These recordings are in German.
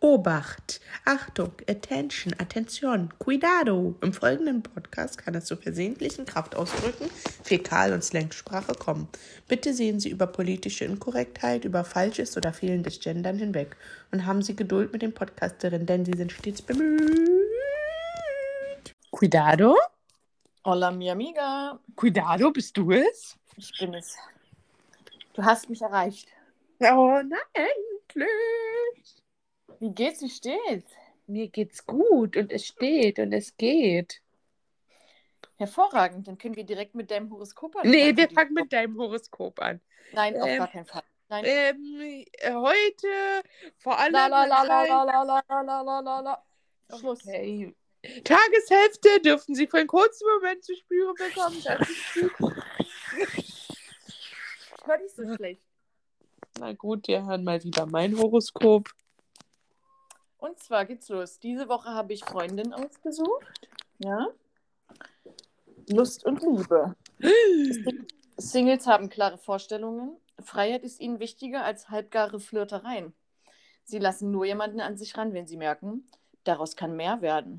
Obacht, Achtung, Attention, Attention, Cuidado. Im folgenden Podcast kann es zu versehentlichen Kraftausdrücken, Fäkal- und Slangsprache kommen. Bitte sehen Sie über politische Inkorrektheit, über falsches oder fehlendes Gendern hinweg und haben Sie Geduld mit den Podcasterinnen, denn sie sind stets bemüht. Cuidado? Hola, mi amiga. Cuidado, bist du es? Ich bin es. Du hast mich erreicht. Oh, na endlich. Wie geht's? Wie steht's? Mir geht's gut und es steht und es geht. Hervorragend. Dann können wir direkt mit deinem Horoskop anfangen. Nee, wir fangen mit deinem Horoskop an. Nein, auf Ähm, gar keinen Fall. Nein. Ähm, äh, heute vor allem. La la la la la la la la la la. Schluss. Okay. Tageshälfte dürfen Sie für einen kurzen Moment zu spüren bekommen. Das ist gut. Ich höre dich so schlecht. Na gut, wir hören mal wieder mein Horoskop. Und zwar geht's los. Diese Woche habe ich Freundin ausgesucht. Ja. Lust und Liebe. Singles haben klare Vorstellungen. Freiheit ist ihnen wichtiger als halbgare Flirtereien. Sie lassen nur jemanden an sich ran, wenn sie merken, daraus kann mehr werden.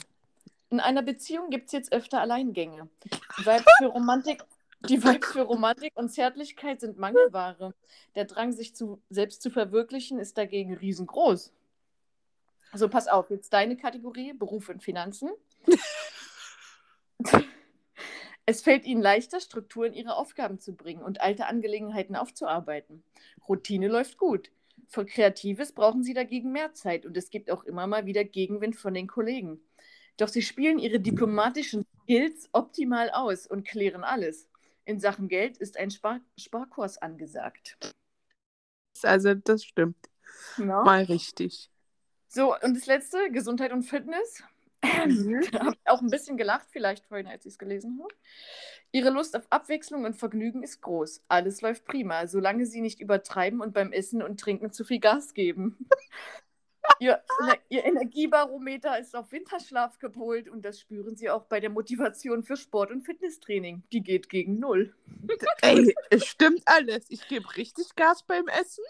In einer Beziehung gibt es jetzt öfter Alleingänge. Die Vibes für Romantik, die Vibes für Romantik und Zärtlichkeit sind Mangelware. Der Drang, sich zu, selbst zu verwirklichen, ist dagegen riesengroß. So, pass auf, jetzt deine Kategorie, Beruf und Finanzen. Es fällt ihnen leichter, Struktur in ihre Aufgaben zu bringen und alte Angelegenheiten aufzuarbeiten. Routine läuft gut. Für Kreatives brauchen sie dagegen mehr Zeit und es gibt auch immer mal wieder Gegenwind von den Kollegen. Doch sie spielen ihre diplomatischen Skills optimal aus und klären alles. In Sachen Geld ist ein Spar Sparkurs angesagt. Also, das stimmt. Ja. Mal richtig. So, und das letzte, Gesundheit und Fitness. Da habe ich auch ein bisschen gelacht, vielleicht vorhin, als ich es gelesen habe. Ihre Lust auf Abwechslung und Vergnügen ist groß. Alles läuft prima, solange sie nicht übertreiben und beim Essen und Trinken zu viel Gas geben. ihr, ihr Energiebarometer ist auf Winterschlaf gepolt und das spüren sie auch bei der Motivation für Sport- und Fitnesstraining. Die geht gegen Null. Ey, es stimmt alles. Ich gebe richtig Gas beim Essen.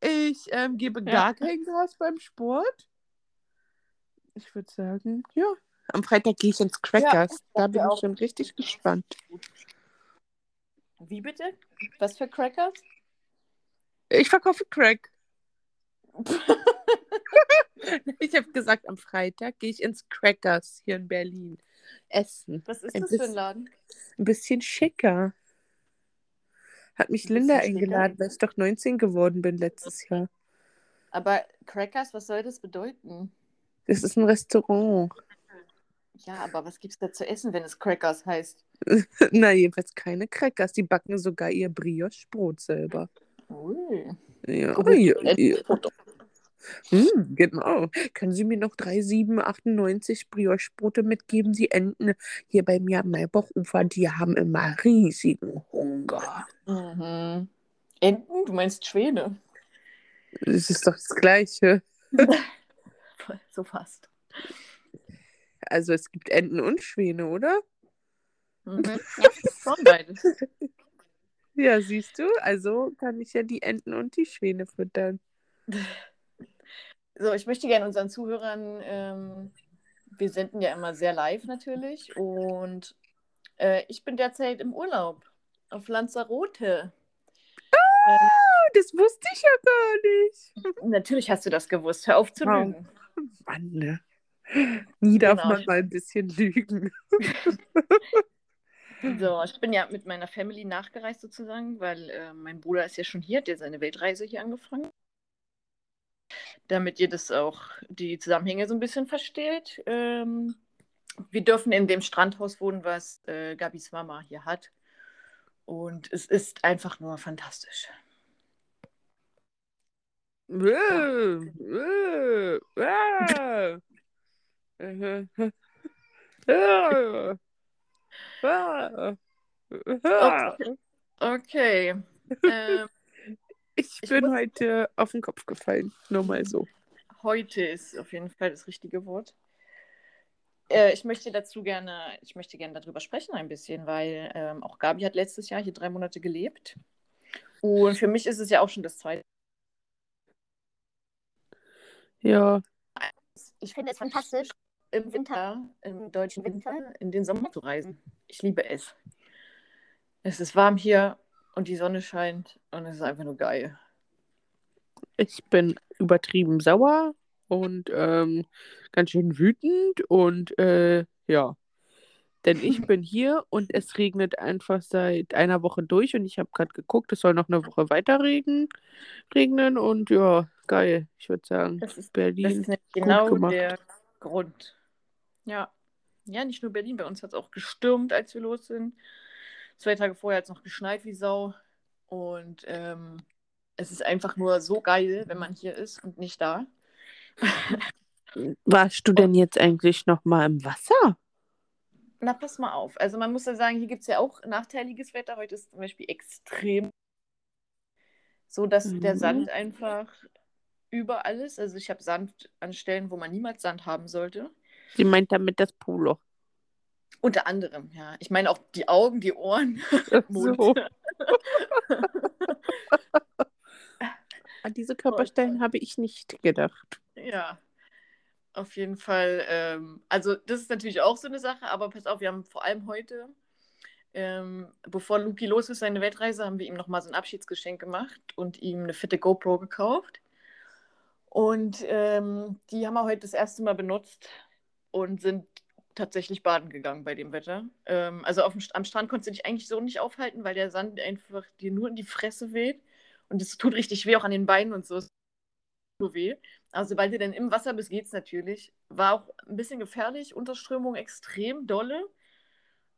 Ich ähm, gebe Ja. gar kein Gas beim Sport. Ich würde sagen, ja. Am Freitag gehe ich ins Crackers. da bin ich schon richtig gespannt. Wie bitte? Was für Crackers? Ich verkaufe Crack. ich habe gesagt, am Freitag gehe ich ins Crackers hier in Berlin. Essen. Was ist Ein das für ein bisschen- Laden? Ein bisschen schicker. Hat mich Linda eingeladen, weil ich doch 19 geworden bin letztes Jahr. Aber Crackers, was soll das bedeuten? Das ist ein Restaurant. Ja, aber was gibt's da zu essen, wenn es Crackers heißt? Na, jedenfalls keine Crackers. Die backen sogar ihr Brioche-Brot selber. Ui. Ja, Gut, ja, ja. Hm, genau. Können Sie mir noch drei, sieben, 98 Brioche-Brote mitgeben? Die Enten hier bei mir am Maybach-Ufer, die haben immer riesigen Hunger. Mhm. Enten? Du meinst Schwäne? Das ist doch das Gleiche. So fast. Also es gibt Enten und Schwäne, oder? Mhm. Ja, schon beides. Ja, siehst du? Also kann ich ja die Enten und die Schwäne füttern. So, ich möchte gerne unseren Zuhörern, ähm, wir senden ja immer sehr live natürlich und äh, ich bin derzeit im Urlaub auf Lanzarote. Ähm, Oh, das wusste ich ja gar nicht. natürlich hast du das gewusst. Hör auf zu Wow. lügen. Mann, ne? Nie darf Genau. man mal ein bisschen lügen. So, ich bin ja mit meiner Family nachgereist sozusagen, weil äh, mein Bruder ist ja schon hier, hat ja seine Weltreise hier angefangen. Damit ihr das auch, die Zusammenhänge so ein bisschen versteht. Ähm, wir dürfen in dem Strandhaus wohnen, was äh, Gabis Mama hier hat. Und es ist einfach nur fantastisch. Äh. Okay. ähm, Ich Ich bin muss- heute auf den Kopf gefallen. Nur mal so. heute ist auf jeden Fall das richtige Wort. Äh, ich möchte dazu gerne, ich möchte gerne darüber sprechen ein bisschen, weil ähm, auch Gabi hat letztes Jahr hier drei Monate gelebt. Und für mich ist es ja auch schon das zweite. Ja. Ich finde es fantastisch, im Winter, im deutschen Winter, in den Sommer zu reisen. Ich liebe es. Es ist warm hier und die Sonne scheint und es ist einfach nur geil. Ich bin übertrieben sauer und ähm, ganz schön wütend und äh, ja. Denn ich bin hier und es regnet einfach seit einer Woche durch und ich habe gerade geguckt, es soll noch eine Woche weiter regen, regnen und ja, geil. Ich würde sagen, Das ist, Berlin. das ist nämlich gut genau der Grund. Ja. Ja, nicht nur Berlin, bei uns hat es auch gestürmt, als wir los sind. Zwei Tage vorher hat es noch geschneit wie Sau. Und ähm, es ist einfach nur so geil, wenn man hier ist und nicht da. Warst du denn jetzt eigentlich noch mal im Wasser? Na, pass mal auf. Also man muss ja sagen, hier gibt es ja auch nachteiliges Wetter. Heute ist zum Beispiel extrem so, dass der Mhm. Sand einfach überall ist. Also ich habe Sand an Stellen, wo man niemals Sand haben sollte. Sie meint damit das Polo. Unter anderem, ja. Ich meine auch die Augen, die Ohren, Mund. so. An diese Körperstellen habe ich nicht gedacht. Ja, auf jeden Fall. Ähm, also das ist natürlich auch so eine Sache, aber pass auf, wir haben vor allem heute, ähm, bevor Luki los ist, seine Weltreise, haben wir ihm nochmal so ein Abschiedsgeschenk gemacht und ihm eine fette GoPro gekauft. Und ähm, die haben wir heute das erste Mal benutzt und sind tatsächlich baden gegangen bei dem Wetter. Ähm, also dem, am Strand konntest du dich eigentlich so nicht aufhalten, weil der Sand einfach dir nur in die Fresse weht. Und es tut richtig weh, auch an den Beinen und so. Es nur weh. Aber sobald du dann im Wasser bist, geht's natürlich. War auch ein bisschen gefährlich, Unterströmung extrem dolle.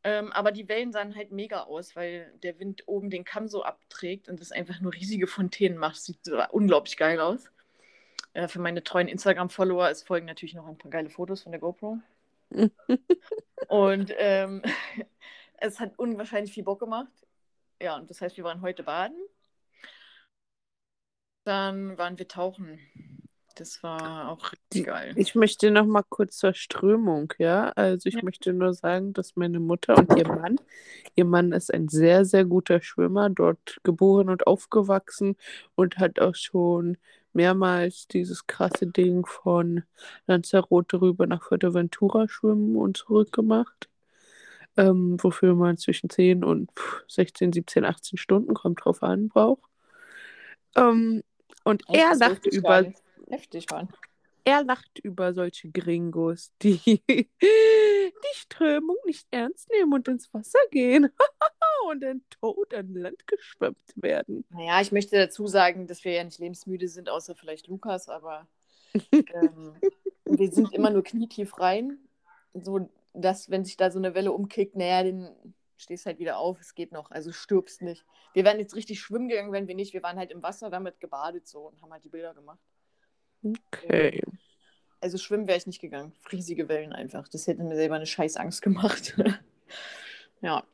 Ähm, aber die Wellen sahen halt mega aus, weil der Wind oben den Kamm so abträgt und das einfach nur riesige Fontänen macht. Sieht so unglaublich geil aus. Äh, für meine treuen Instagram-Follower, es folgen natürlich noch ein paar geile Fotos von der GoPro. und ähm, es hat unwahrscheinlich viel Bock gemacht. Ja, und das heißt, wir waren heute baden. Dann waren wir tauchen. Das war auch richtig geil. Ich möchte noch mal kurz zur Strömung, ja. Also ich Ja. möchte nur sagen, dass meine Mutter und ihr Mann, ihr Mann ist ein sehr, sehr guter Schwimmer, dort geboren und aufgewachsen und hat auch schon mehrmals dieses krasse Ding von Lanzarote rüber nach Fuerteventura schwimmen und zurück gemacht. Ähm, wofür man zwischen 10 und pff, 16, 17, 18 Stunden, kommt drauf an, braucht. Ähm, und Echt, er lacht über. Heftig waren. er lacht über solche Gringos, die die Strömung nicht ernst nehmen und ins Wasser gehen und dann tot an Land geschwemmt werden. Naja, ich möchte dazu sagen, dass wir ja nicht lebensmüde sind, außer vielleicht Lukas, aber ähm, wir sind immer nur knietief rein. So, dass, wenn sich da so eine Welle umkickt, naja, dann stehst halt wieder auf, es geht noch, also stirbst nicht. Wir wären jetzt richtig schwimmen gegangen, wenn wir nicht. Wir waren halt im Wasser damit gebadet so und haben halt die Bilder gemacht. Okay. Also schwimmen wäre ich nicht gegangen. Riesige Wellen einfach. Das hätte mir selber eine scheiß Angst gemacht. ja.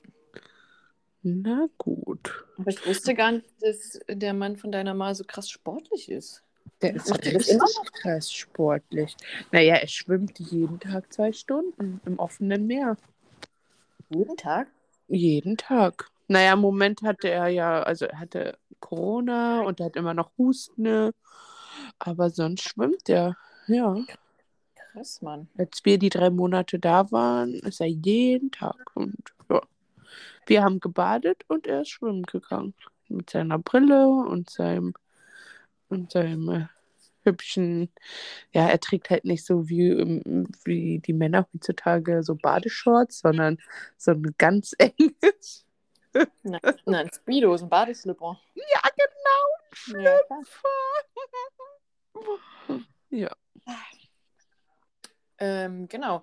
Na gut. Aber ich wusste gar nicht, dass der Mann von deiner Ma so krass sportlich ist. Der Macht ist das richtig immer krass sportlich. Naja, er schwimmt jeden Tag zwei Stunden im offenen Meer. Jeden Tag? Jeden Tag. Naja, im Moment hatte er ja, also er hatte Corona und er hat immer noch Husten. Aber sonst schwimmt er. Ja. Krass, Mann. Als wir die drei Monate da waren, ist er jeden Tag. Und ja. Wir haben gebadet und er ist schwimmen gegangen. Mit seiner Brille und seinem, und seinem äh, hübschen, ja, er trägt halt nicht so wie, ähm, wie die Männer heutzutage so Badeshorts, sondern so ein ganz enges. Nein, nein Speedo ist ein Badeslipper. Ja, genau. Ja, klar. Ja. ähm, genau.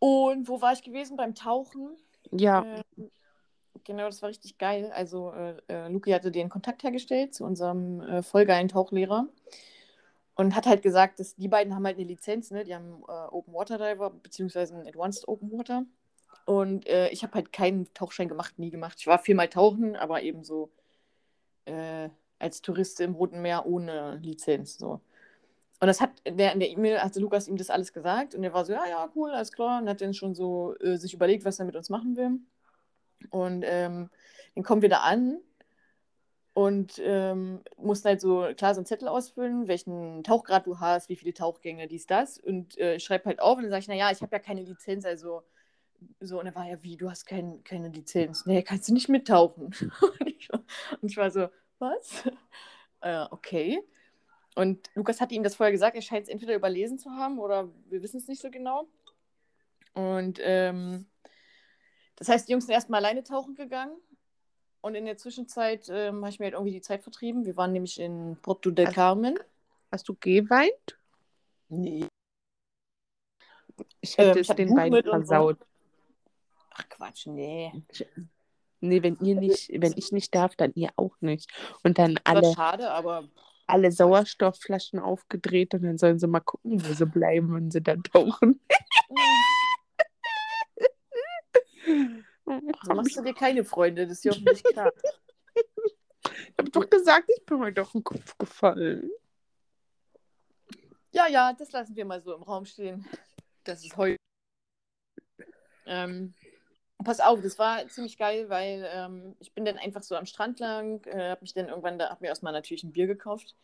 Und wo war ich gewesen? Beim Tauchen. Ja. Ähm, genau, das war richtig geil. Also, äh, äh, Luki hatte den Kontakt hergestellt zu unserem äh, voll geilen Tauchlehrer und hat halt gesagt, dass die beiden haben halt eine Lizenz, ne? Die haben äh, Open Water Diver beziehungsweise Advanced Open Water. Und äh, ich habe halt keinen Tauchschein gemacht, nie gemacht. Ich war viermal tauchen, aber eben so äh, als Tourist im Roten Meer ohne Lizenz. So. Und das hat der in der E-Mail, hatte Lukas ihm das alles gesagt und er war so, ja, ja, cool, alles klar. Und hat dann schon so äh, sich überlegt, was er mit uns machen will. Und ähm, dann kommen wir da an Und ähm, musst halt so, klar, so einen Zettel ausfüllen, welchen Tauchgrad du hast, wie viele Tauchgänge, dies, das. Und äh, ich schreibe halt auf und dann sage ich, naja, ich habe ja keine Lizenz, also so. Und er war ja, wie, du hast kein, keine Lizenz. Nee, kannst du nicht mittauchen. und, ich und ich war so, was? Äh, okay. Und Lukas hatte ihm das vorher gesagt, er scheint es entweder überlesen zu haben oder wir wissen es nicht so genau. Und ähm, das heißt, die Jungs sind erstmal alleine tauchen gegangen. Und in der Zwischenzeit ähm, habe ich mir halt irgendwie die Zeit vertrieben. Wir waren nämlich in Porto del Hast- Carmen. Hast du geweint? Nee. Ich hätte Ähm, es ich den beiden und so. versaut. Ach Quatsch, nee. Nee, wenn ihr nicht, wenn ich nicht darf, dann ihr auch nicht. Und dann alle, schade, aber alle Sauerstoffflaschen aufgedreht und dann sollen sie mal gucken, wo sie bleiben, wenn sie dann tauchen. so machst du dir keine Freunde, das ist ja hoffentlich klar. Ich hab doch gesagt, ich bin heute auf den Kopf gefallen. Ja, ja, das lassen wir mal so im Raum stehen. Das ist heute. Ähm, pass auf, das war ziemlich geil, weil ähm, ich bin dann einfach so am Strand lang, äh, habe mich dann irgendwann, da hab mir erstmal natürlich ein Bier gekauft.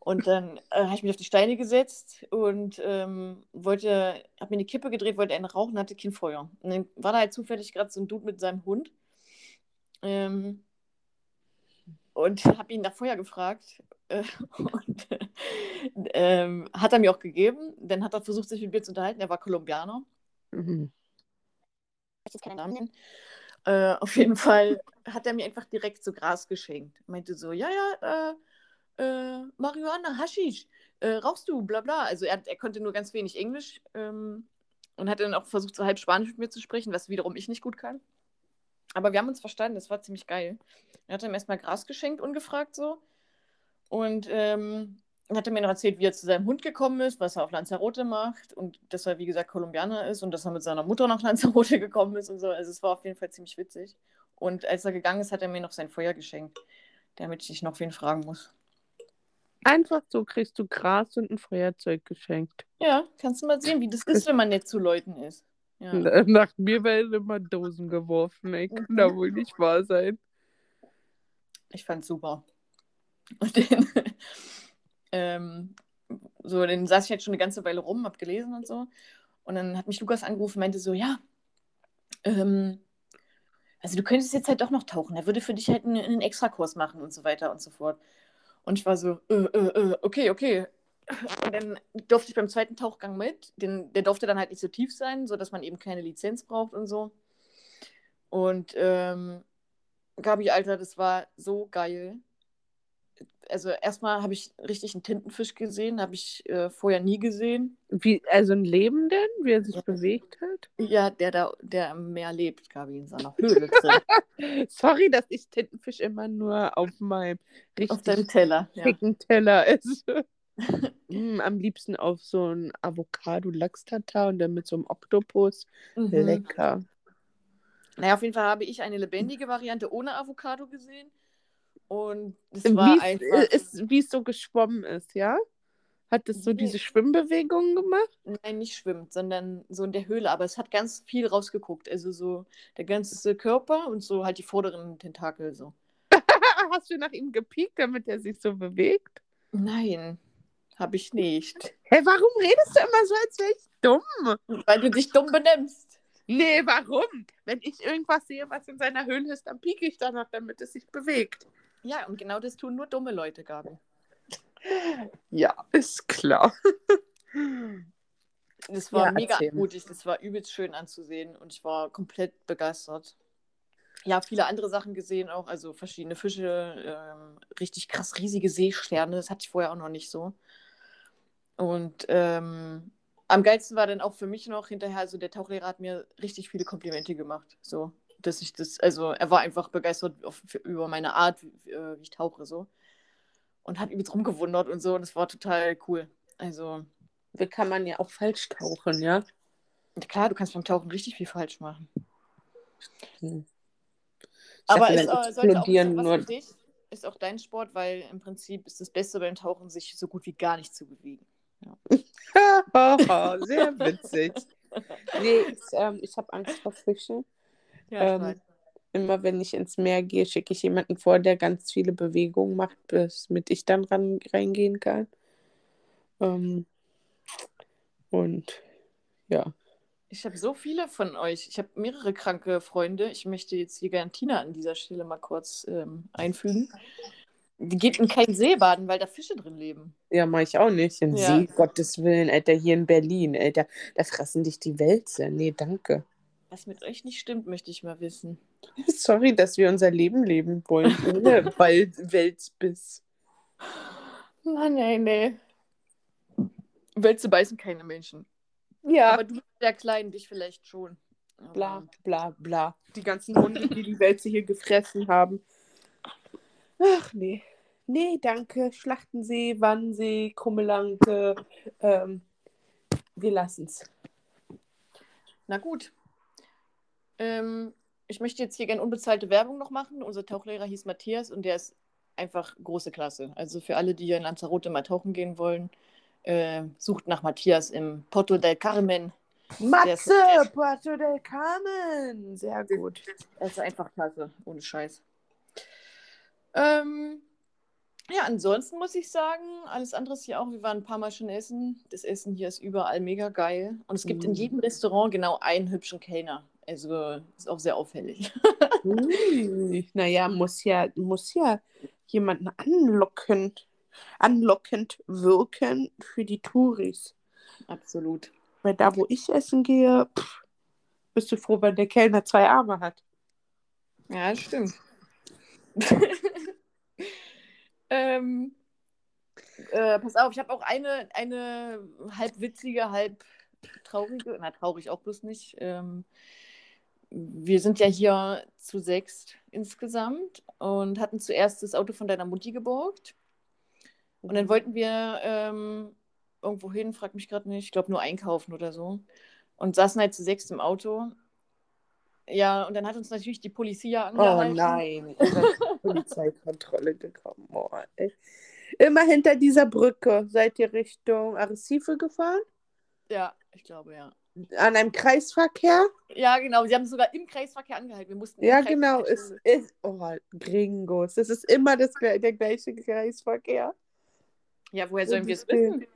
Und dann äh, habe ich mich auf die Steine gesetzt und ähm, wollte, habe mir eine Kippe gedreht, wollte einen rauchen, hatte kein Feuer. Und dann war da halt zufällig gerade so ein Dude mit seinem Hund. Ähm, und habe ihn nach Feuer gefragt. Äh, und ähm, hat er mir auch gegeben. Dann hat er versucht, sich mit mir zu unterhalten. Er war Kolumbianer. Mhm. Ich jetzt keinen Namen nennen. Äh, auf jeden Fall hat er mir einfach direkt so Gras geschenkt. Meinte so, ja, ja, äh, äh, Marihuana, Haschisch, äh, rauchst du, bla bla. Also er, er konnte nur ganz wenig Englisch ähm, und hat dann auch versucht, so halb Spanisch mit mir zu sprechen, was wiederum ich nicht gut kann. Aber wir haben uns verstanden, das war ziemlich geil. Er hat ihm erstmal Gras geschenkt, ungefragt so. Und ähm, hat er mir noch erzählt, wie er zu seinem Hund gekommen ist, was er auf Lanzarote macht und dass er, wie gesagt, Kolumbianer ist und dass er mit seiner Mutter nach Lanzarote gekommen ist und so. Also es war auf jeden Fall ziemlich witzig. Und als er gegangen ist, hat er mir noch sein Feuer geschenkt, damit ich noch wen fragen muss. Einfach so kriegst du Gras und ein Feuerzeug geschenkt. Ja, kannst du mal sehen, wie das ist, wenn man nett zu Leuten ist. Ja. Nach mir werden immer Dosen geworfen. Ey, kann da wohl nicht wahr sein. Ich fand's super. Und den, ähm, so, den saß ich halt schon eine ganze Weile rum, hab gelesen und so. Und dann hat mich Lukas angerufen und meinte so, ja, ähm, also du könntest jetzt halt doch noch tauchen. Er würde für dich halt einen, einen Extrakurs machen und so weiter und so fort. Und ich war so, äh, äh, äh, okay, okay. Und dann durfte ich beim zweiten Tauchgang mit. Den, der durfte dann halt nicht so tief sein, sodass man eben keine Lizenz braucht und so. Und ähm, Gabi, Alter, das war so geil. Also erstmal habe ich richtig einen Tintenfisch gesehen, habe ich äh, vorher nie gesehen. Wie, also ein Lebenden, wie er sich Ja. bewegt hat? Ja, der da, der im Meer lebt, Gabi, in seiner Höhle drin. Sorry, dass ich Tintenfisch immer nur auf meinem auf deinem richtig Teller. Ja. schicken Teller esse. Mm, am liebsten auf so ein Avocado-Lachs-Tatar und dann mit so einem Oktopus. Mhm. Lecker. Naja, auf jeden Fall habe ich eine lebendige Variante ohne Avocado gesehen. Und es Wie war es einfach. ist, wie es so geschwommen ist, ja? Hat es so Nee. diese Schwimmbewegungen gemacht? Nein, nicht schwimmt, sondern so in der Höhle. Aber es hat ganz viel rausgeguckt. Also so der ganze Körper und so halt die vorderen Tentakel so. Hast du nach ihm gepiekt, damit er sich so bewegt? Nein, habe ich nicht. Hä, warum redest du immer so, als wäre ich dumm? Weil du dich dumm benimmst. Nee, warum? Wenn ich irgendwas sehe, was in seiner Höhle ist, dann pieke ich danach, damit es sich bewegt. Ja, und genau das tun nur dumme Leute, Gabi. Ja, ist klar. Das war Ja, mega mutig, das war übelst schön anzusehen und ich war komplett begeistert. Ja, viele andere Sachen gesehen auch, also verschiedene Fische, ähm, richtig krass riesige Seesterne, das hatte ich vorher auch noch nicht so. Und ähm, am geilsten war dann auch für mich noch hinterher, also der Tauchlehrer hat mir richtig viele Komplimente gemacht, so, dass ich das, also er war einfach begeistert auf, über meine Art, wie, äh, wie ich tauche, so. Und hat übelst rumgewundert und so und das war total cool. Also, Da kann man ja auch falsch tauchen, ja? klar, du kannst beim Tauchen richtig viel falsch machen. Hm. Aber dachte, ist, äh, sollte auch nur- dich. Ist auch dein Sport, weil im Prinzip ist das Beste beim Tauchen, sich so gut wie gar nicht zu bewegen. Sehr witzig. Nee, ich, ähm, ich habe Angst vor Fischen. Ja, Ähm, weiß. Immer wenn ich ins Meer gehe, schicke ich jemanden vor, der ganz viele Bewegungen macht, bis mit ich dann ran, reingehen kann. Ähm, und ja. Ich habe so viele von euch. Ich habe mehrere kranke Freunde. Ich möchte jetzt hier gerne Tina an dieser Stelle mal kurz ähm, einfügen. Die geht in kein Seebaden, weil da Fische drin leben. Ja, mache ich auch nicht. In Ja. See, Gottes Willen, Alter, hier in Berlin, Alter, da fressen dich die Wälze. Nee, danke. Was mit euch nicht stimmt, möchte ich mal wissen. Sorry, dass wir unser Leben leben wollen, ohne Wald Wälzbiss. Mann, ey, nee. Wälze beißen keine Menschen. Ja, Aber du bist sehr klein, dich vielleicht schon. Aber- bla, bla, bla. Die ganzen Hunde, die die Wälze hier gefressen haben. Ach, nee. Nee, danke. Schlachtensee, Wannsee, Krummelanke. Ähm, wir lassen's. Na gut. Ähm, ich möchte jetzt hier gerne unbezahlte Werbung noch machen. Unser Tauchlehrer hieß Matthias und der ist einfach große Klasse. Also für alle, die hier in Lanzarote mal tauchen gehen wollen, äh, sucht nach Matthias im Porto del Carmen. Matze, Puerto del Carmen. Sehr gut. Er ist einfach klasse, ohne Scheiß. Ähm, ja, ansonsten muss ich sagen, alles andere ist hier auch, wir waren ein paar Mal schon essen. Das Essen hier ist überall mega geil. Und es gibt in Mhm. jedem Restaurant genau einen hübschen Kellner. Also ist auch sehr auffällig. Ui, naja, muss ja, muss ja jemanden anlocken, anlockend wirken für die Touris. Absolut. Weil da, wo ich essen gehe, pff, bist du froh, wenn der Kellner zwei Arme hat. Ja, das stimmt. ähm, äh, pass auf, ich habe auch eine, eine halb witzige, halb traurige, na traurig auch bloß nicht. Ähm, wir sind ja hier zu sechst insgesamt und hatten zuerst das Auto von deiner Mutti geborgt. Und dann wollten wir ähm, irgendwo hin, frag mich gerade nicht, ich glaube nur einkaufen oder so. Und saßen halt zu sechst im Auto. Ja, und dann hat uns natürlich die Polizei Oh angehalten. nein, seid zur Polizeikontrolle gekommen. Oh. Immer hinter dieser Brücke seid ihr Richtung Arrecife gefahren? Ja, ich glaube, ja. An einem Kreisverkehr? Ja, genau. Sie haben sogar im Kreisverkehr angehalten. Wir mussten Ja, genau. Es ist, oh, Gringos. Das ist immer das, der gleiche Kreisverkehr. Ja, woher sollen wir es wissen?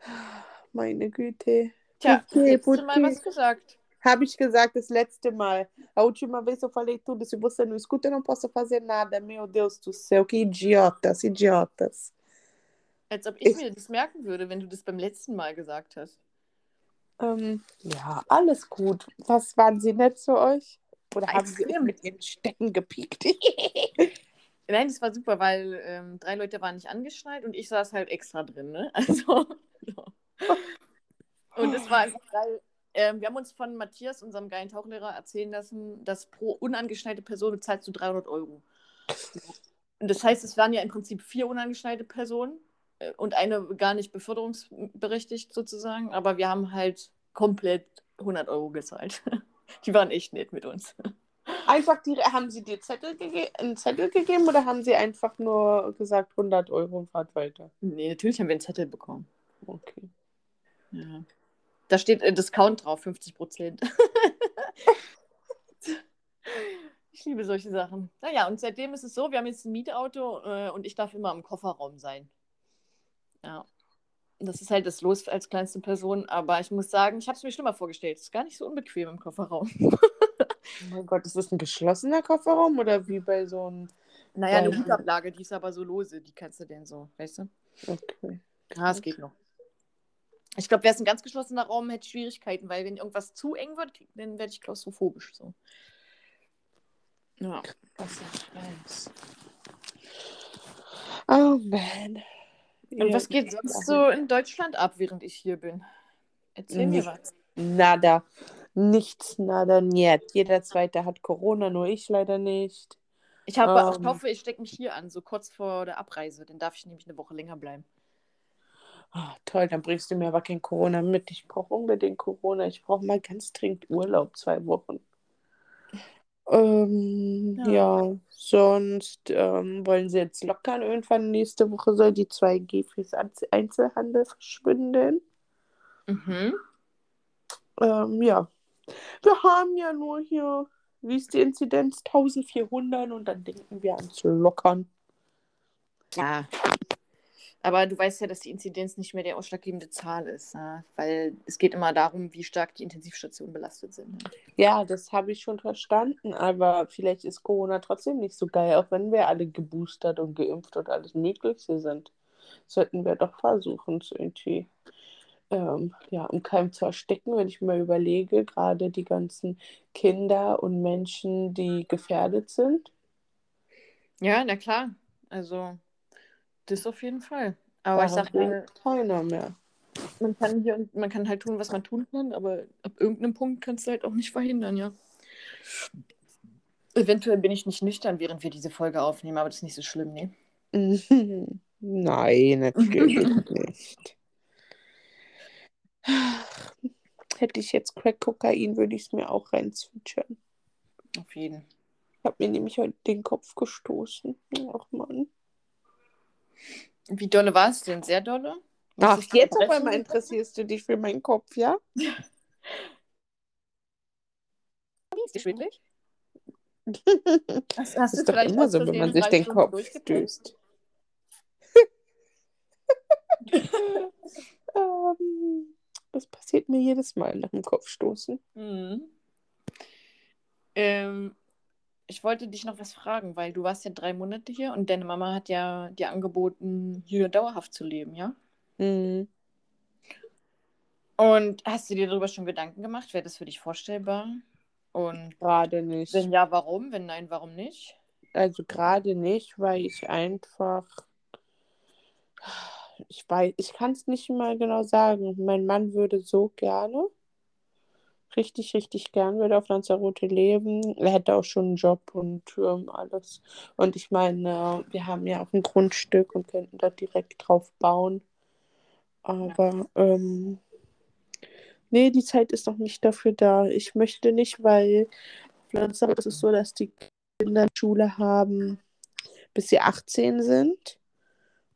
Meine Güte. Tja, das Okay, letzte Mal okay. was gesagt. Habe ich gesagt das letzte Mal. A última vez eu falei tudo. Se você não escuta, eu não posso fazer nada. Meu Deus do céu, que idiotas, idiotas. Als ob ich mir das merken würde, wenn du das beim letzten Mal gesagt hast. Ähm, ja, alles gut. Was waren sie nett zu euch? Oder haben sie Extrem. mit ihren Stecken gepiekt? Nein, das war super, weil ähm, drei Leute waren nicht angeschnallt und ich saß halt extra drin, ne? Also. so. Und es war einfach geil. Ähm, wir haben uns von Matthias, unserem geilen Tauchlehrer, erzählen lassen, dass pro unangeschnallte Person bezahlst du 300 Euro. Und das heißt, es waren ja im Prinzip vier unangeschnallte Personen und eine gar nicht beförderungsberechtigt sozusagen, aber wir haben halt komplett 100 Euro gezahlt. Die waren echt nett mit uns. Einfach die, haben sie dir Zettel einen Zettel gegeben oder haben sie einfach nur gesagt 100 Euro und fahrt weiter? Nee, natürlich haben wir einen Zettel bekommen. Okay. Ja. Da steht äh, Discount drauf, 50 Prozent. ich liebe solche Sachen. Naja, und seitdem ist es so, wir haben jetzt ein Mietauto äh, und ich darf immer im Kofferraum sein. Ja. Das ist halt das Los als kleinste Person, aber ich muss sagen, ich habe es mir schlimmer vorgestellt. Es ist gar nicht so unbequem im Kofferraum. Oh mein Gott, ist das ein geschlossener Kofferraum oder wie bei so einem. naja, eine Hutablage, die ist aber so lose, die kannst du denn so, weißt du? Okay. Ja, es geht noch. Ich glaube, wäre es ein ganz geschlossener Raum, hätte Schwierigkeiten, weil wenn irgendwas zu eng wird, dann werde ich klaustrophobisch. So. Ja. Das ist nice. Oh man. Und was geht sonst so in Deutschland ab, während ich hier bin? Erzähl mir Nicht. was. Nada. Nichts, nada, niet. Jeder Zweite hat Corona, nur ich leider nicht. Ich, habe, Ähm. ich hoffe, ich stecke mich hier an, so kurz vor der Abreise. Dann darf ich nämlich eine Woche länger bleiben. Ah, toll, dann bringst du mir aber kein Corona mit. Ich brauche unbedingt Corona. Ich brauche mal ganz dringend Urlaub, zwei Wochen. Ähm, Ja. ja. sonst ähm, wollen sie jetzt lockern. Irgendwann nächste Woche soll die 2G fürs Einz- Einzelhandel verschwinden. Mhm. Ähm, ja. Wir haben ja nur hier Wie ist die Inzidenz? 1400 und dann denken wir an zu lockern. Ja. Aber du weißt ja, dass die Inzidenz nicht mehr die ausschlaggebende Zahl ist, ne? weil es geht immer darum, wie stark die Intensivstationen belastet sind. Ne? Ja, das habe ich schon verstanden, aber vielleicht ist Corona trotzdem nicht so geil, auch wenn wir alle geboostert und geimpft und alles Mögliche sind. Sollten wir doch versuchen, es irgendwie ähm, ja, im Keim zu ersticken, wenn ich mir überlege, gerade die ganzen Kinder und Menschen, die gefährdet sind. Ja, na klar. Also, das auf jeden Fall. Aber ich Daran sag mal, keiner mehr. man kann hier und man kann halt tun, was man tun kann, aber ab irgendeinem Punkt kannst du halt auch nicht verhindern, ja. Eventuell bin ich nicht nüchtern, während wir diese Folge aufnehmen, aber das ist nicht so schlimm, ne? Nein, natürlich nicht. Hätte ich jetzt Crack-Kokain, würde ich es mir auch reinzwitschern. Auf jeden. Ich habe mir nämlich heute den Kopf gestoßen. Ach Mann. Wie dolle war es denn? Sehr dolle? Ach, jetzt auf einmal interessierst du dich für meinen Kopf, ja? Ist die schwindelig? Hast, hast ist doch immer so, wenn man sich den Kopf stößt. ähm, das passiert mir jedes Mal nach dem Kopfstoßen. Mhm. Ähm, ich wollte dich noch was fragen, weil du warst ja drei Monate hier und deine Mama hat ja dir angeboten, hier dauerhaft zu leben, ja? Mhm. Und hast du dir darüber schon Gedanken gemacht? Wäre das für dich vorstellbar? Und Gerade nicht. wenn ja, warum? Wenn nein, warum nicht? Also gerade nicht, weil ich einfach, ich weiß, ich kann es nicht mal genau sagen. Mein Mann würde so gerne, richtig, richtig gern würde auf Lanzarote leben. Er hätte auch schon einen Job und ähm, alles. Und ich meine, wir haben ja auch ein Grundstück und könnten dort direkt drauf bauen. Aber ähm, nee, die Zeit ist noch nicht dafür da. Ich möchte nicht, weil auf Lanzarote ist es so, dass die Kinder Schule haben, bis sie 18 sind.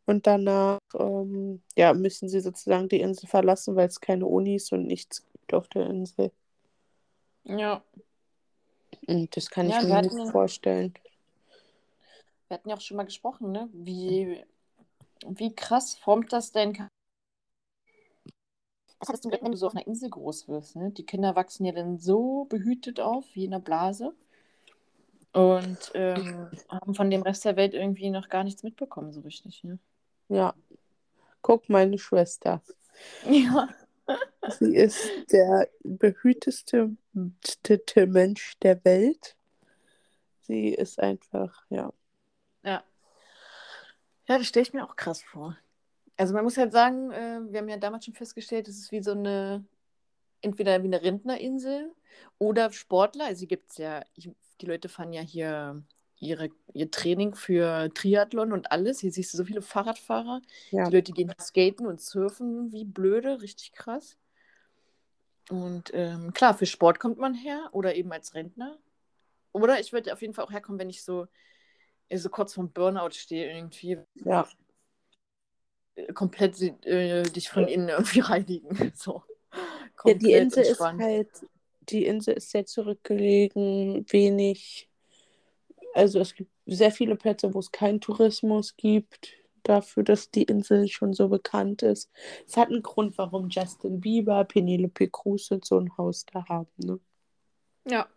Und danach ähm, ja, müssen sie sozusagen die Insel verlassen, weil es keine Unis und nichts gibt auf der Insel. Ja. Und das kann Ja, ich mir nicht vorstellen. Wir hatten ja auch schon mal gesprochen, ne? Wie, wie krass formt das Charakter? Was hast du, wenn du so auf einer Insel groß wirst, ne? Die Kinder wachsen ja dann so behütet auf, wie in einer Blase. Und ähm, haben von dem Rest der Welt irgendwie noch gar nichts mitbekommen, so richtig, ne? Ja. Guck, meine Schwester. Ja. Sie ist der behüteste Mensch der Welt. Sie ist einfach, ja. Ja. Ja, das stelle ich mir auch krass vor. Also man muss halt sagen, äh, wir haben ja damals schon festgestellt, es ist wie so eine, entweder wie eine Rentnerinsel oder Sportler. Also gibt es ja, ich, die Leute fahren ja hier ihre, ihr Training für Triathlon und alles. Hier siehst du so viele Fahrradfahrer. Ja. Die Leute gehen skaten und surfen wie blöde, richtig krass. Und ähm, klar, für Sport kommt man her oder eben als Rentner. Oder ich würde auf jeden Fall auch herkommen, wenn ich so, äh, so kurz vorm Burnout stehe, irgendwie Ja. äh, komplett äh, dich von innen irgendwie reinigen. So. Ja, die Insel ist entspannen. halt, die Insel ist sehr zurückgelegen, wenig, also es gibt sehr viele Plätze, wo es keinen Tourismus gibt, dafür, dass die Insel schon so bekannt ist. Es hat einen Grund, warum Justin Bieber, Penelope Cruz und so ein Haus da haben. Ne? Ja.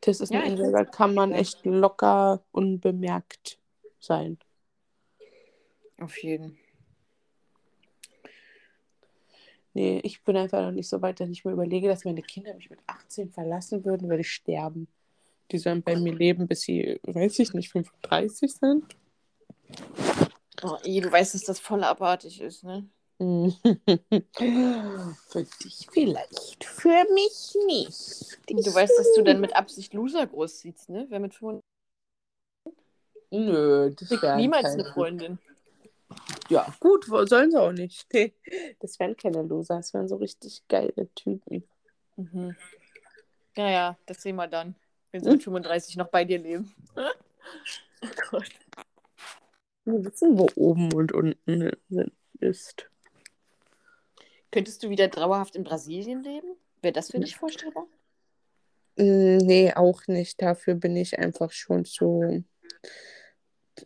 Das ist Ja, eine Insel, da kann man echt locker unbemerkt sein. Auf jeden. Nee, ich bin einfach noch nicht so weit, dass ich mir überlege, dass meine Kinder mich mit 18 verlassen würden, würde ich sterben. Die sollen bei mir leben, bis sie, weiß ich nicht, 35 sind. Oh, eh, du weißt, dass das voll abartig ist, ne? Für dich vielleicht, für mich nicht. Du weißt, dass du dann mit Absicht Loser großziehst, ne? Wer mit 35 Nö, das wäre niemals keine- eine Freundin. Ja, gut, sollen sie auch nicht. Das wären keine Loser, das wären so richtig geile Typen. Mhm. Ja, ja, das sehen wir dann, wenn sie mit 35 noch bei dir leben. oh Gott. Wir wissen, wo oben und unten ist. Könntest du wieder dauerhaft in Brasilien leben? Wäre das für dich vorstellbar? Mm, Nee, auch nicht. Dafür bin ich einfach schon zu.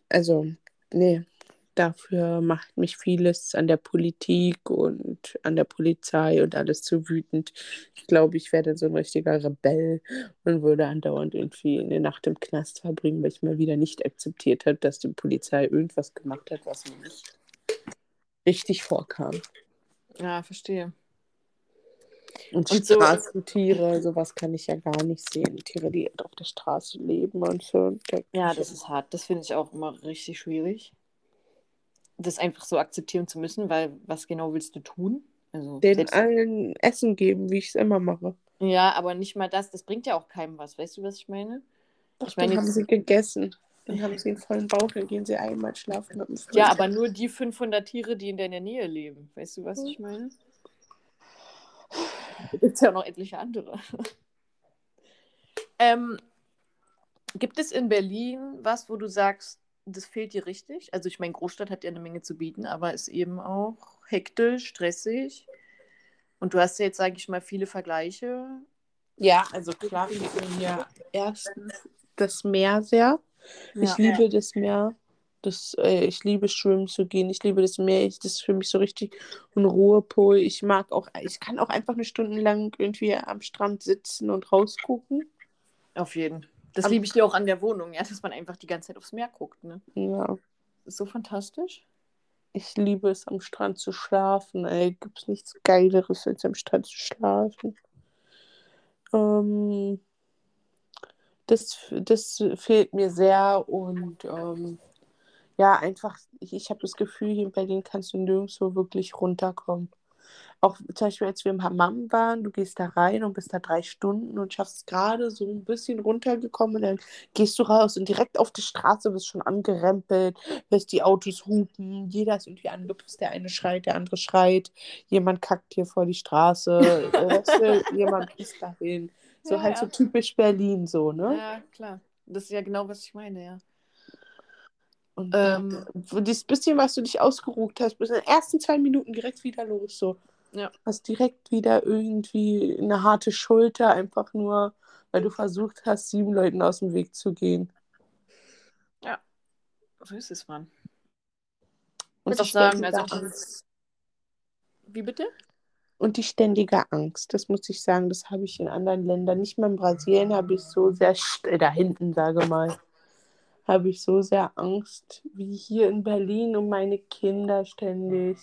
Also, nee, dafür macht mich vieles an der Politik und an der Polizei und alles zu wütend. Ich glaube, ich werde so ein richtiger Rebell und würde andauernd irgendwie eine Nacht im Knast verbringen, weil ich mal wieder nicht akzeptiert habe, dass die Polizei irgendwas gemacht hat, was mir nicht richtig vorkam. Ja, verstehe. Und, Und so- Straßentiere, sowas kann ich ja gar nicht sehen. Tiere, die auf der Straße leben und so. Ja, das ist hart. Das finde ich auch immer richtig schwierig. Das einfach so akzeptieren zu müssen, weil was genau willst du tun? Also, den selbst- allen Essen geben, wie ich es immer mache. ja, aber nicht mal das. Das bringt ja auch keinem was. Weißt du, was ich meine? Doch, Ich meine, dann haben jetzt- sie gegessen. Dann haben sie einen vollen Bauch, dann gehen sie einmal schlafen mit dem. Ja, aber nur die 500 Tiere, die in deiner Nähe leben. Weißt du, was ich meine? Da gibt es ja auch noch etliche andere. ähm, gibt es in Berlin was, wo du sagst, das fehlt dir richtig? Also ich meine, Großstadt hat ja eine Menge zu bieten, aber ist eben auch hektisch, stressig. Und du hast ja jetzt, sage ich mal, viele Vergleiche. Ja, also klar, ich bin ja erstens das Meer sehr. Ich liebe das Meer. Das, äh, ich liebe schwimmen zu gehen. Ich liebe das Meer. Ich, das ist für mich so richtig ein Ruhepol. Ich mag auch, ich kann auch einfach eine Stunde lang irgendwie am Strand sitzen und rausgucken. Auf jeden. Das Am- liebe ich dir auch an der Wohnung, ja, dass man einfach die ganze Zeit aufs Meer guckt. Ne? Ja. Ist so fantastisch. Ich liebe es, am Strand zu schlafen. Ey, gibt's nichts Geileres, als am Strand zu schlafen. Ähm, das, das fehlt mir sehr und ähm, ja, einfach, ich, ich habe das Gefühl, hier in Berlin kannst du nirgendwo wirklich runterkommen. Auch zum Beispiel, als wir im Hammam waren, du gehst da rein und bist da drei Stunden und schaffst gerade so ein bisschen runtergekommen und dann gehst du raus und direkt auf die Straße wirst schon angerempelt, hörst die Autos hupen, jeder ist irgendwie angepisst, der eine schreit, der andere schreit, jemand kackt hier vor die Straße, weißt du, jemand pisst dahin. So Ja, halt ja. so typisch Berlin so, ne? Ja, klar. Das ist ja genau, was ich meine, ja. Und Ähm, ähm, das bisschen, was du dich ausgeruht hast, bis in den ersten zwei Minuten direkt wieder los. So. Ja. Hast direkt wieder irgendwie eine harte Schulter, einfach nur, weil du versucht hast, sieben Leuten aus dem Weg zu gehen. So ist es, Mann. Und Ich würde auch sagen, also dieses... Wie bitte? Und die ständige Angst, das muss ich sagen, das habe ich in anderen Ländern. Nicht mal in Brasilien habe ich so sehr, da hinten, sage mal, habe ich so sehr Angst, wie hier in Berlin um meine Kinder ständig.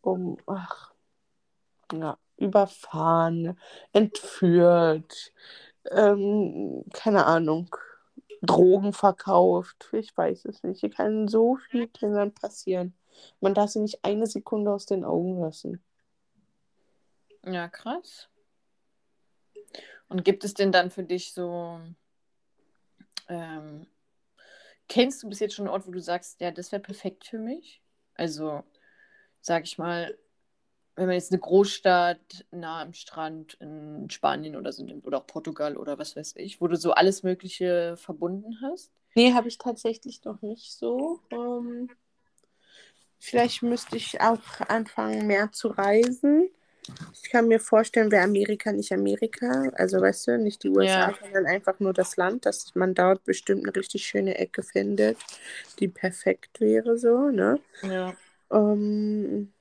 Um, ach, ja, überfahren, entführt, ähm, keine Ahnung, Drogen verkauft. Ich weiß es nicht. Hier kann so viel Kindern passieren. Man darf sie nicht eine Sekunde aus den Augen lassen. Ja, krass. Und gibt es denn dann für dich so... Ähm, kennst du bis jetzt schon einen Ort, wo du sagst, ja, das wäre perfekt für mich? Also, sag ich mal, wenn man jetzt eine Großstadt nah am Strand in Spanien oder so nimmt, oder auch Portugal oder was weiß ich, wo du so alles Mögliche verbunden hast? Nee, habe ich tatsächlich noch nicht so. Ähm, vielleicht müsste ich auch anfangen, mehr zu reisen. Ich kann mir vorstellen, wäre Amerika nicht Amerika, also weißt du, nicht die USA, Ja. sondern einfach nur das Land, dass man dort bestimmt eine richtig schöne Ecke findet, die perfekt wäre, so, ne? Ja. Ähm,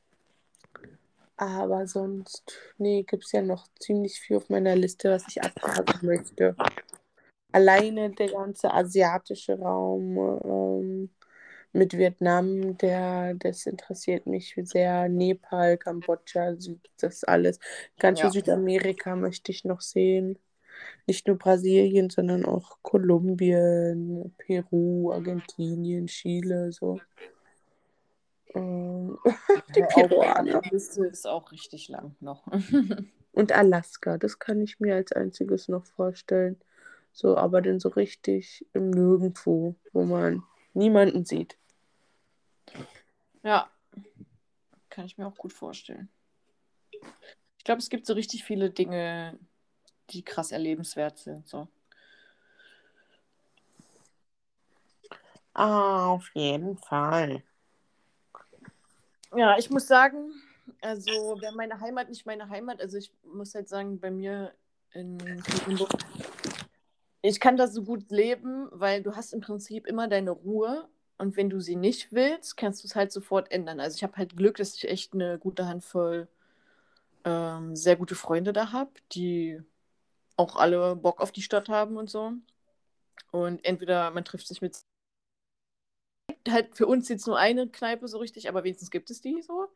aber sonst, nee, gibt es ja noch ziemlich viel auf meiner Liste, was ich abhaken möchte. Alleine der ganze asiatische Raum ähm, mit Vietnam, der, das interessiert mich sehr. Nepal, Kambodscha, Süd, das alles. Ganz Ja. Südamerika möchte ich noch sehen. Nicht nur Brasilien, sondern auch Kolumbien, Peru, Argentinien, Chile, so. Ähm, die Peruaner. Die Liste ist auch richtig lang noch. Und Alaska, das kann ich mir als einziges noch vorstellen. So, aber dann so richtig im Nirgendwo, wo man niemanden sieht. Ja, kann ich mir auch gut vorstellen. Ich glaube, es gibt so richtig viele Dinge, die krass erlebenswert sind. So. Auf jeden Fall. Ja, ich muss sagen, also wäre meine Heimat nicht meine Heimat, also ich muss halt sagen, bei mir in Quedlinburg. Ich kann da so gut leben, weil du hast im Prinzip immer deine Ruhe und wenn du sie nicht willst, kannst du es halt sofort ändern. Also ich habe halt Glück, dass ich echt eine gute Handvoll ähm, sehr gute Freunde da habe, die auch alle Bock auf die Stadt haben und so. Und entweder man trifft sich mit halt für uns jetzt nur eine Kneipe so richtig, aber wenigstens gibt es die so.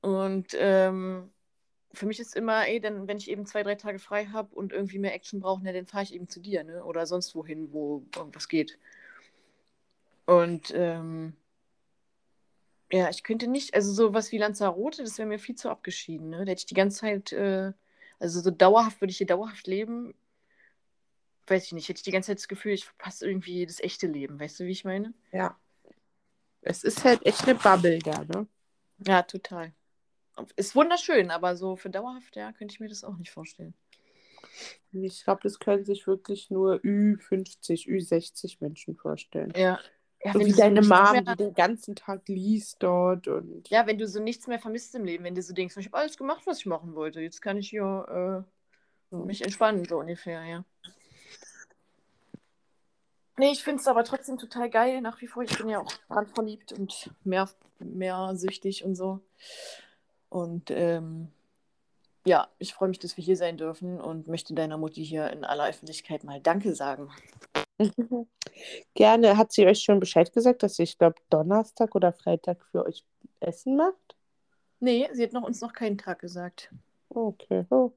Und ähm, für mich ist immer, ey, dann, wenn ich eben zwei, drei Tage frei habe und irgendwie mehr Action brauche, ne, dann fahre ich eben zu dir, ne? Oder sonst wohin, wo irgendwas geht. Und ähm, ja, ich könnte nicht, also sowas wie Lanzarote, das wäre mir viel zu abgeschieden. Ne? Da hätte ich die ganze Zeit, äh, also so dauerhaft, würde ich hier dauerhaft leben, weiß ich nicht, hätte ich die ganze Zeit das Gefühl, ich verpasse irgendwie das echte Leben. Weißt du, wie ich meine? Ja. Es ist halt echt eine Bubble da, ne? Ja, total. Ist wunderschön, aber so für dauerhaft, ja, könnte ich mir das auch nicht vorstellen. Ich glaube, das können sich wirklich nur Ü50, Ü60 Menschen vorstellen. Ja, ja, so wie so deine Mom, mehr... die den ganzen Tag liest dort und. Ja, wenn du so nichts mehr vermisst im Leben, wenn du so denkst, ich habe alles gemacht, was ich machen wollte. Jetzt kann ich hier äh, mich entspannen, so ungefähr, ja. Nee, ich finde es aber trotzdem total geil, nach wie vor. Ich bin ja auch dran verliebt und mehr, mehr süchtig und so. Und ähm, ja, ich freue mich, dass wir hier sein dürfen und möchte deiner Mutti hier in aller Öffentlichkeit mal Danke sagen. Gerne. Hat sie euch schon Bescheid gesagt, dass sie, ich glaube, Donnerstag oder Freitag für euch Essen macht? Nee, sie hat noch, uns noch keinen Tag gesagt. Okay. Oh.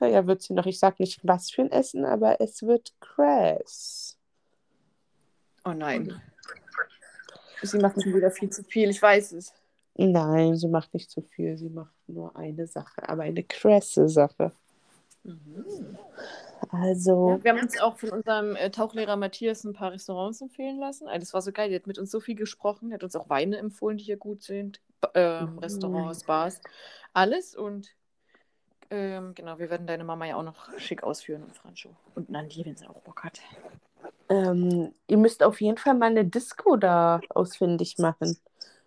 Naja, wird sie noch. Ich sage nicht, was für ein Essen, aber es wird Crass. Oh nein. Sie macht schon wieder viel zu viel, ich weiß es. Nein, sie macht nicht zu viel. Sie macht nur eine Sache, aber eine krasse Sache. Mhm. Also. Ja, wir haben uns auch von unserem äh, Tauchlehrer Matthias ein paar Restaurants empfehlen lassen. Also, das war so geil. Der hat mit uns so viel gesprochen. Der hat uns auch Weine empfohlen, die hier gut sind. Ähm, mhm. Restaurants, Bars, alles. Und ähm, genau, wir werden deine Mama ja auch noch schick ausführen und Francho. Und Nandi, wenn sie auch Bock hat. Ähm, ihr müsst auf jeden Fall mal eine Disco da ausfindig machen.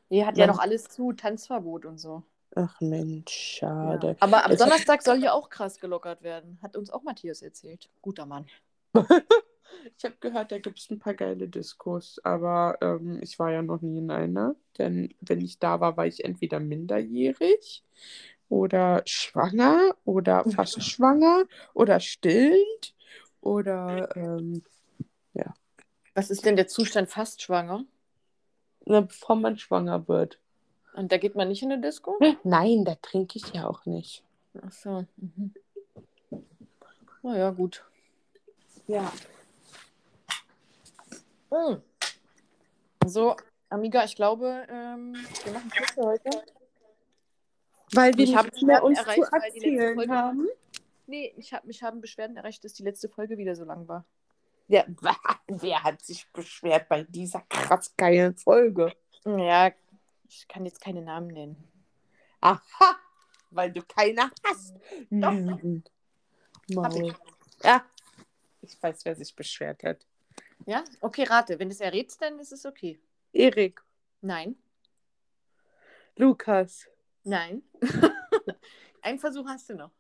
Die hat Man... ja noch alles zu, Tanzverbot und so. Ach Mensch, schade. Ja. Aber am es Donnerstag soll hier auch krass gelockert werden. Hat uns auch Matthias erzählt. Guter Mann. ich habe gehört, da gibt es ein paar geile Diskos, aber ähm, ich war ja noch nie in einer. Denn wenn ich da war, war ich entweder minderjährig oder schwanger oder fast schwanger oder stillend oder ähm, ja. Was ist denn der Zustand fast schwanger? Na, bevor man schwanger wird. Und da geht man nicht in eine Disco? Nein, da trinke ich ja auch nicht. Ach so. Mhm. Naja, gut. Ja. Mhm. So, Amiga, ich glaube, ähm, wir machen Schluss für heute. Weil wir ich nicht mehr uns erreicht, zu erzählen haben. Nee, ich hab, mich haben Beschwerden erreicht, dass die letzte Folge wieder so lang war. Ja, wer hat sich beschwert bei dieser krass geilen Folge? Ja, ich kann jetzt keine Namen nennen. Aha, weil du keine hast. Lügen. Maul. Ja, ich weiß, wer sich beschwert hat. Ja, okay, rate. Wenn du es errätst, dann ist es okay. Erik. Nein. Lukas. Nein. Einen Versuch hast du noch.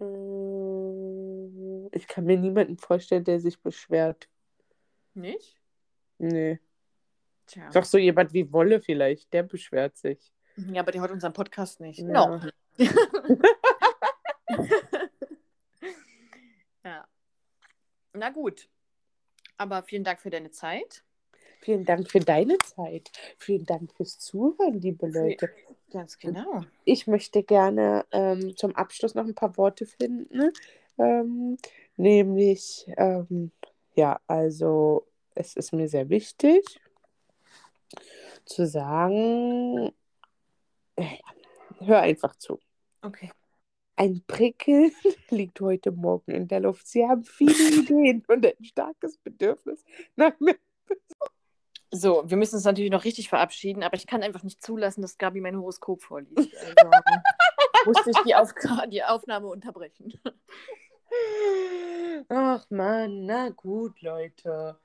Äh, ich kann mir niemanden vorstellen, der sich beschwert. Nicht? Nee. Tja. Doch so jemand wie Wolle vielleicht, der beschwert sich. Ja, aber der hört unseren Podcast nicht. Ja. No. ja. Na gut. Aber vielen Dank für deine Zeit. Vielen Dank für deine Zeit. Vielen Dank fürs Zuhören, liebe Leute. Ganz genau. Ich möchte gerne ähm, zum Abschluss noch ein paar Worte finden. Ähm, nämlich, ähm, ja, also es ist mir sehr wichtig, zu sagen, äh, hör einfach zu. Okay. Ein Prickeln liegt heute Morgen in der Luft. Sie haben viele Ideen und ein starkes Bedürfnis nach mehr. So, wir müssen uns natürlich noch richtig verabschieden, aber ich kann einfach nicht zulassen, dass Gabi mein Horoskop vorliest. Also musste ich die, Auf die Aufnahme unterbrechen. Ach man, na gut, Leute.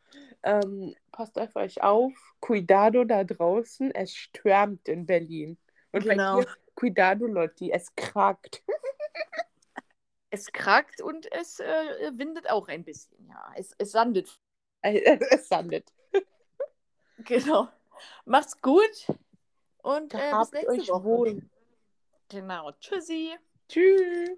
Ähm, passt auf euch auf. Cuidado da draußen. Es stürmt in Berlin. Und genau. bei dir, Cuidado, Lotti. Es kragt. Es krackt und es äh, windet auch ein bisschen, ja. Es, es sandet. es sandet. Genau. Macht's gut und äh, bis nächste euch Woche. wohl. Genau. Tschüssi. Tschüss.